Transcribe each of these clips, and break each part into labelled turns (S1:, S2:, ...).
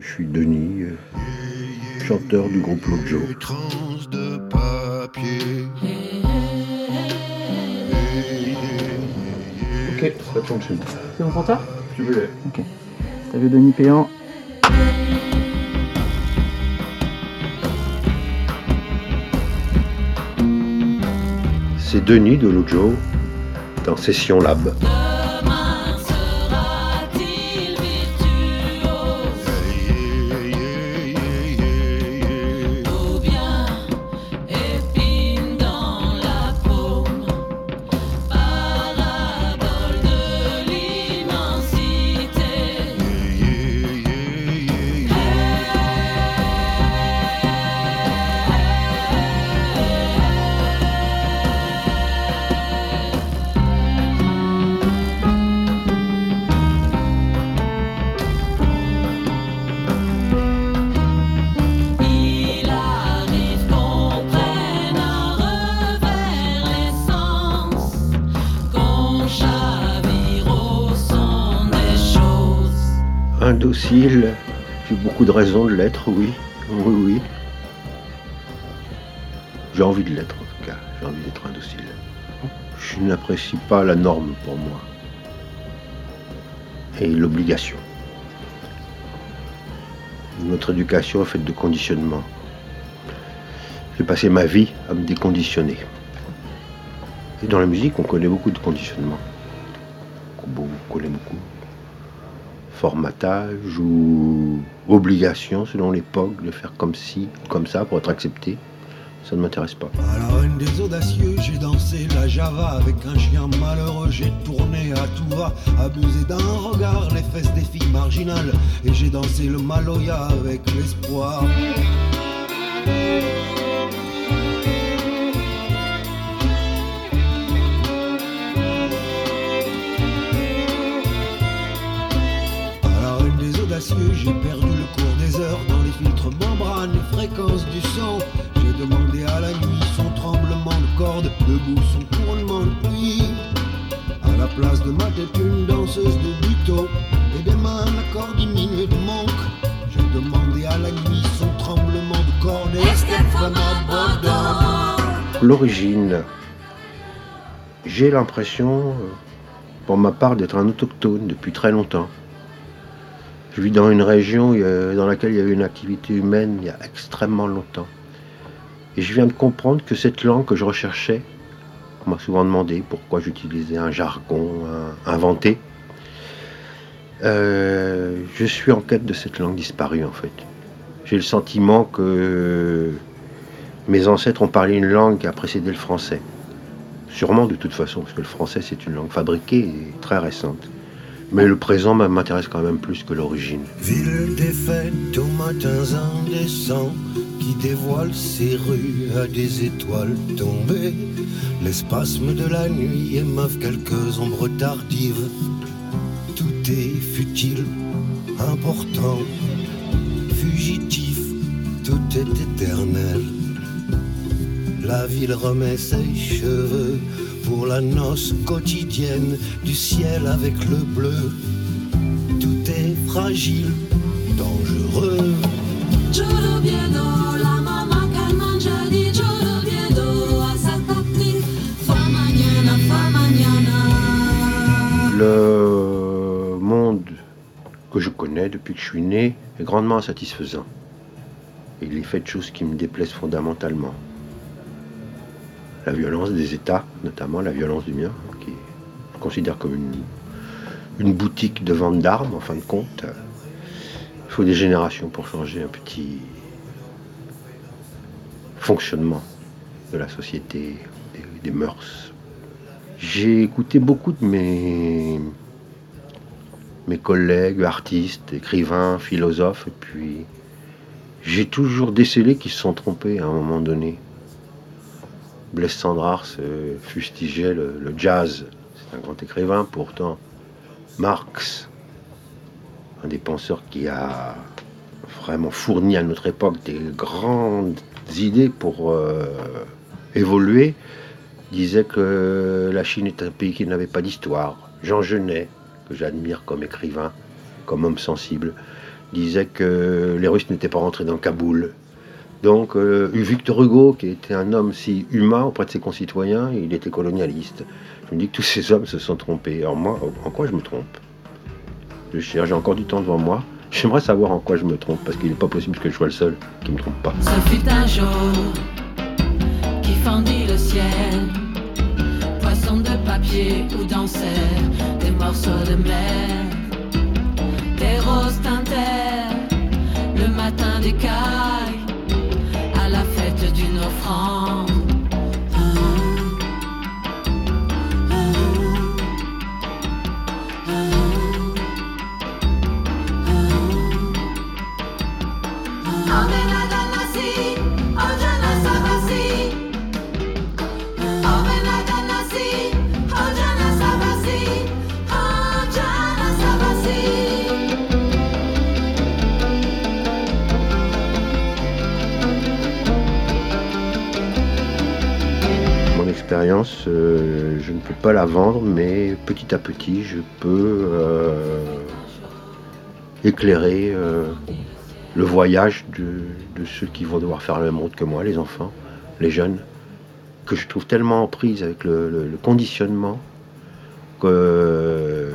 S1: Je suis Denis, euh, chanteur du groupe Lojo.
S2: de papier.
S1: Ok, ça tourne chez moi.
S3: C'est pour toi?
S1: Tu veux
S3: Ok. T'as vu Denis Péan?
S1: C'est Denis de Lojo dans Session Lab. Indocile, j'ai beaucoup de raisons de l'être, oui. Oui, oui. J'ai envie de l'être en tout cas, j'ai envie d'être indocile. Je n'apprécie pas la norme pour moi. Et l'obligation. Notre éducation est faite de conditionnement. J'ai passé ma vie à me déconditionner. Et dans la musique, on connaît beaucoup de conditionnements. On connaît beaucoup formatage ou obligation selon l'époque de faire comme ci, comme ça pour être accepté. Ça ne m'intéresse pas.
S2: À la reine des audacieux, j'ai dansé la java avec un chien malheureux. J'ai tourné à tout va, abusé d'un regard, les fesses des filles marginales. Et j'ai dansé le maloya avec l'espoir.
S1: L'origine, j'ai l'impression, euh, pour ma part, d'être un autochtone depuis très longtemps. Je vis dans une région euh, dans laquelle il y a eu une activité humaine il y a extrêmement longtemps. Et je viens de comprendre que cette langue que je recherchais, on m'a souvent demandé pourquoi j'utilisais un jargon inventé. Euh, je suis en quête de cette langue disparue en fait. J'ai le sentiment que mes ancêtres ont parlé une langue qui a précédé le français. Sûrement de toute façon, parce que le français c'est une langue fabriquée et très récente. Mais le présent m'intéresse quand même plus que l'origine.
S2: Ville défaite aux matins indécents qui dévoile ses rues à des étoiles tombées. L'espasme de la nuit émeuvent quelques ombres tardives. Tout est futile, important, fugitif, tout est éternel. La ville remet ses cheveux pour la noce quotidienne du ciel avec le bleu. Tout est fragile, dangereux.
S1: Le monde que je connais depuis que je suis né est grandement insatisfaisant. Et il est fait de choses qui me déplaisent fondamentalement. La violence des États, notamment la violence du mien, qui je considère comme une, une boutique de vente d'armes, en fin de compte. Il faut des générations pour changer un petit fonctionnement de la société, des, mœurs. J'ai écouté beaucoup de mes, mes collègues, artistes, écrivains, philosophes, et puis j'ai toujours décelé qu'ils se sont trompés à un moment donné. Blaise euh, fustigeait le, le jazz, c'est un grand écrivain, pourtant Marx, un des penseurs qui a vraiment fourni à notre époque des grandes idées pour euh, évoluer, disait que la Chine est un pays qui n'avait pas d'histoire. Jean Genet, que j'admire comme écrivain, comme homme sensible, disait que les Russes n'étaient pas rentrés dans Kaboul. Donc, euh, Victor Hugo, qui était un homme si humain auprès de ses concitoyens, il était colonialiste. Je me dis que tous ces hommes se sont trompés. Alors moi, en quoi je me trompe? Je cherche, j'ai encore du temps devant moi. J'aimerais savoir en quoi je me trompe, parce qu'il n'est pas possible que je sois le seul qui ne me trompe pas.
S4: Ce de papier dansaient des morceaux de mer. Des roses le matin à d'une offrande.
S1: Euh, je ne peux pas la vendre, mais petit à petit, je peux euh, éclairer euh, le voyage de, ceux qui vont devoir faire le même route que moi, les enfants, les jeunes, que je trouve tellement en prise avec le, conditionnement que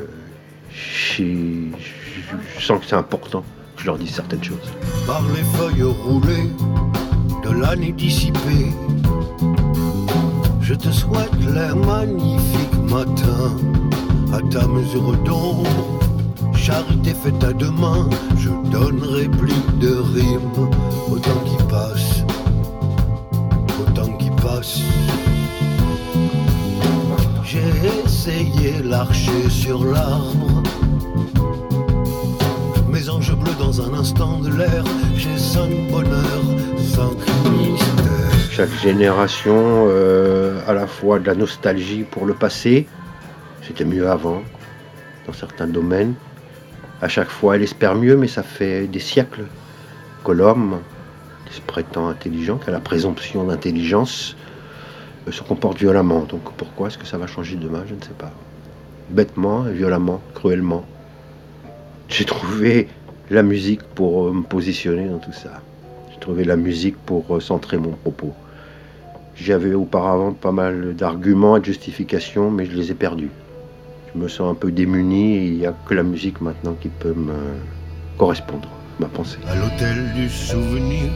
S1: je, je sens que c'est important que je leur dise certaines choses.
S2: par les feuilles roulées de l'année dissipée. Je te souhaite l'air magnifique matin, à ta mesure d'ombre. Charité faite à deux mains, je donnerai plus de rimes au temps qui passe, au temps qui passe. J'ai essayé l'archer sur l'arbre. Mes anges bleus dans un instant de l'air, j'ai cinq bonheurs, cinq mystères.
S1: Chaque génération euh, à la fois de la nostalgie pour le passé, c'était mieux avant, dans certains domaines. À chaque fois, elle espère mieux, mais ça fait des siècles que l'homme, qui se prétend intelligent, qui a la présomption d'intelligence, euh, se comporte violemment. Donc pourquoi est-ce que ça va changer demain? Je ne sais pas. Bêtement violemment, cruellement. J'ai trouvé la musique pour me positionner dans tout ça. J'ai trouvé la musique pour euh, centrer mon propos. J'avais auparavant pas mal d'arguments et de justifications, mais je les ai perdus. Je me sens un peu démuni et il n'y a que la musique maintenant qui peut me correspondre, ma pensée.
S2: À l'hôtel du souvenir,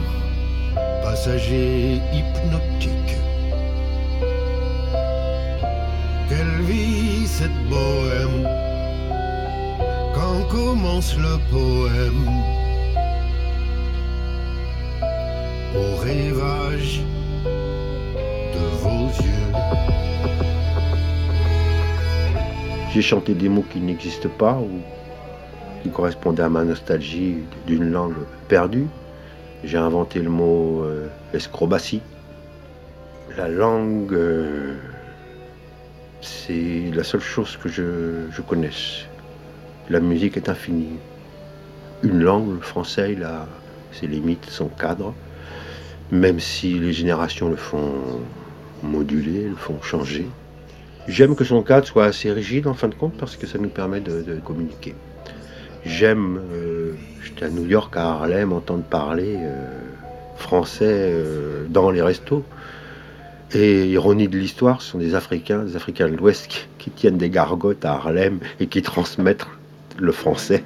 S2: passager hypnotique. Quelle vie cette bohème? Quand commence le poème? Au rivage
S1: J'ai chanté des mots qui n'existent pas ou qui correspondaient à ma nostalgie d'une langue perdue. J'ai inventé le mot euh, escrobatie. La langue, euh, c'est la seule chose que je, je connaisse. La musique est infinie. Une langue, le français, il a ses limites, son cadre. Même si les générations le font moduler, le font changer. J'aime que son cadre soit assez rigide en fin de compte parce que ça nous permet de, communiquer. J'aime, euh, j'étais à New York, à Harlem, entendre parler euh, français euh, dans les restos. Et ironie de l'histoire, ce sont des Africains, des Africains de l'Ouest qui, tiennent des gargotes à Harlem et qui transmettent le français.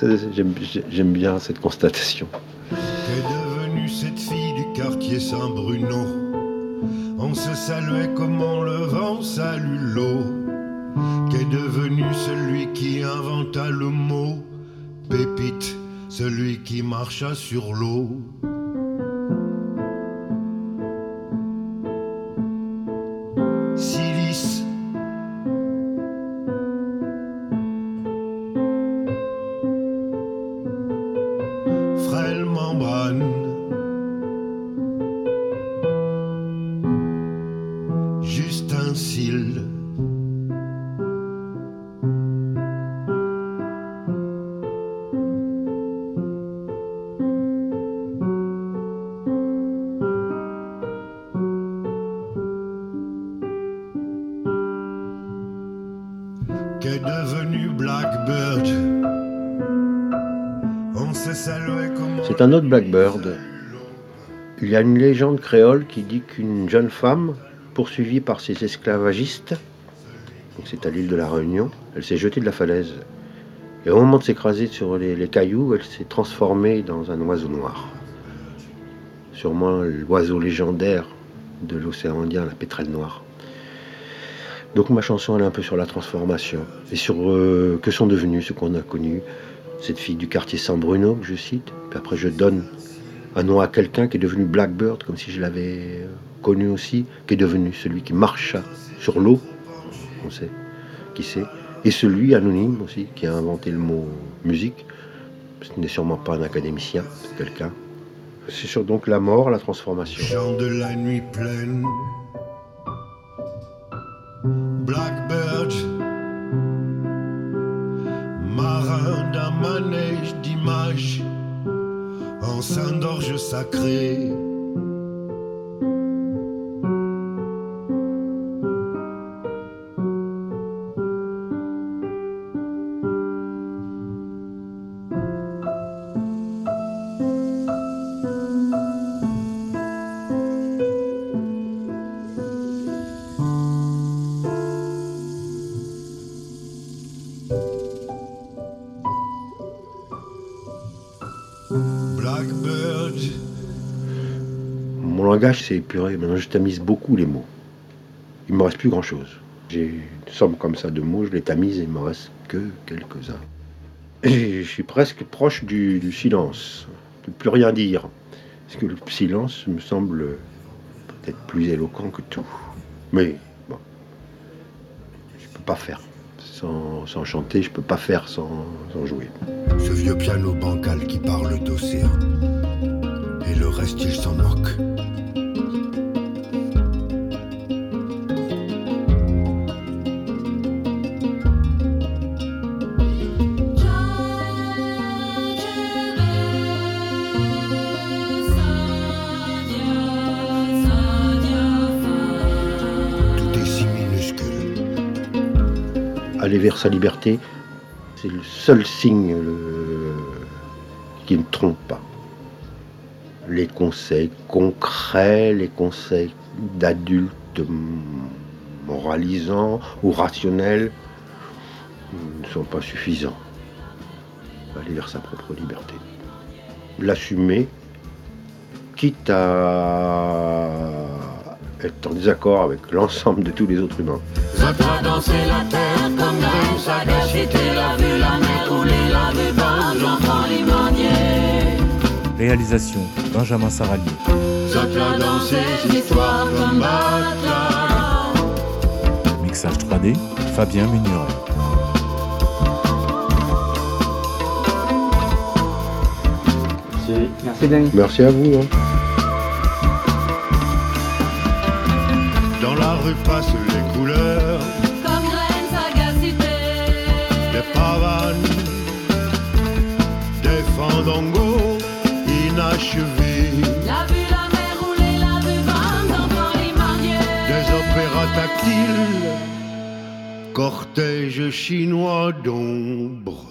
S1: J'aime bien cette constatation.
S2: Devenue cette fille du quartier Saint-Bruno On se saluait comme on le vent salue l'eau. Qu'est devenu celui qui inventa le mot pépite, celui qui marcha sur l'eau
S1: C'est un autre Blackbird. Il y a une légende créole qui dit qu'une jeune femme, poursuivie par ses esclavagistes, c'est à l'île de la Réunion, elle s'est jetée de la falaise. Et au moment de s'écraser sur les, les cailloux, elle s'est transformée dans un oiseau noir. Sûrement l'oiseau légendaire de l'océan Indien, la pétrelle noire. Donc ma chanson elle est un peu sur la transformation et sur euh, que sont devenus ceux qu'on a connus. Cette fille du quartier San Bruno que je cite. Puis après je donne un nom à quelqu'un qui est devenu Blackbird, comme si je l'avais euh, connu aussi, qui est devenu celui qui marcha sur l'eau, on sait, qui sait, et celui anonyme aussi, qui a inventé le mot musique. Ce n'est sûrement pas un académicien, c'est quelqu'un. C'est sur donc la mort, la transformation.
S2: Blackbird, marin d'un manège d'images, en sein d'orge sacrée.
S1: Mon langage s'est épuré, maintenant je tamise beaucoup les mots. Il me reste plus grand chose. J'ai une somme comme ça de mots, je les tamise et il me reste que quelques-uns. Je suis presque proche du, du silence, de plus rien dire. Parce que le silence me semble peut-être plus éloquent que tout. Mais bon, je peux pas faire. Sans, sans chanter, je peux pas faire sans, sans jouer.
S2: ce vieux piano bancal qui parle d'océan. Et le reste, il s'en moque.
S1: Vers sa liberté, c'est le seul signe qui ne trompe pas. Les conseils concrets, les conseils d'adultes moralisants ou rationnels ne sont pas suffisants. Aller vers sa propre liberté. L'assumer, quitte à être en désaccord avec l'ensemble de tous les autres humains.
S4: Danser la terre comme la vue, la mer.
S5: Réalisation Benjamin
S4: bâtard.
S5: Mixage 3D Fabien Munuret.
S3: Merci, merci.
S1: Merci à vous. hein.
S2: Passent les couleurs
S4: Comme reine sagacité.
S2: des pavanes, des fandangos inachevés,
S4: La vue, la mer rouler, la vue bande, l'enfant limandier.
S2: des opéras tactiles, cortège chinois d'ombre.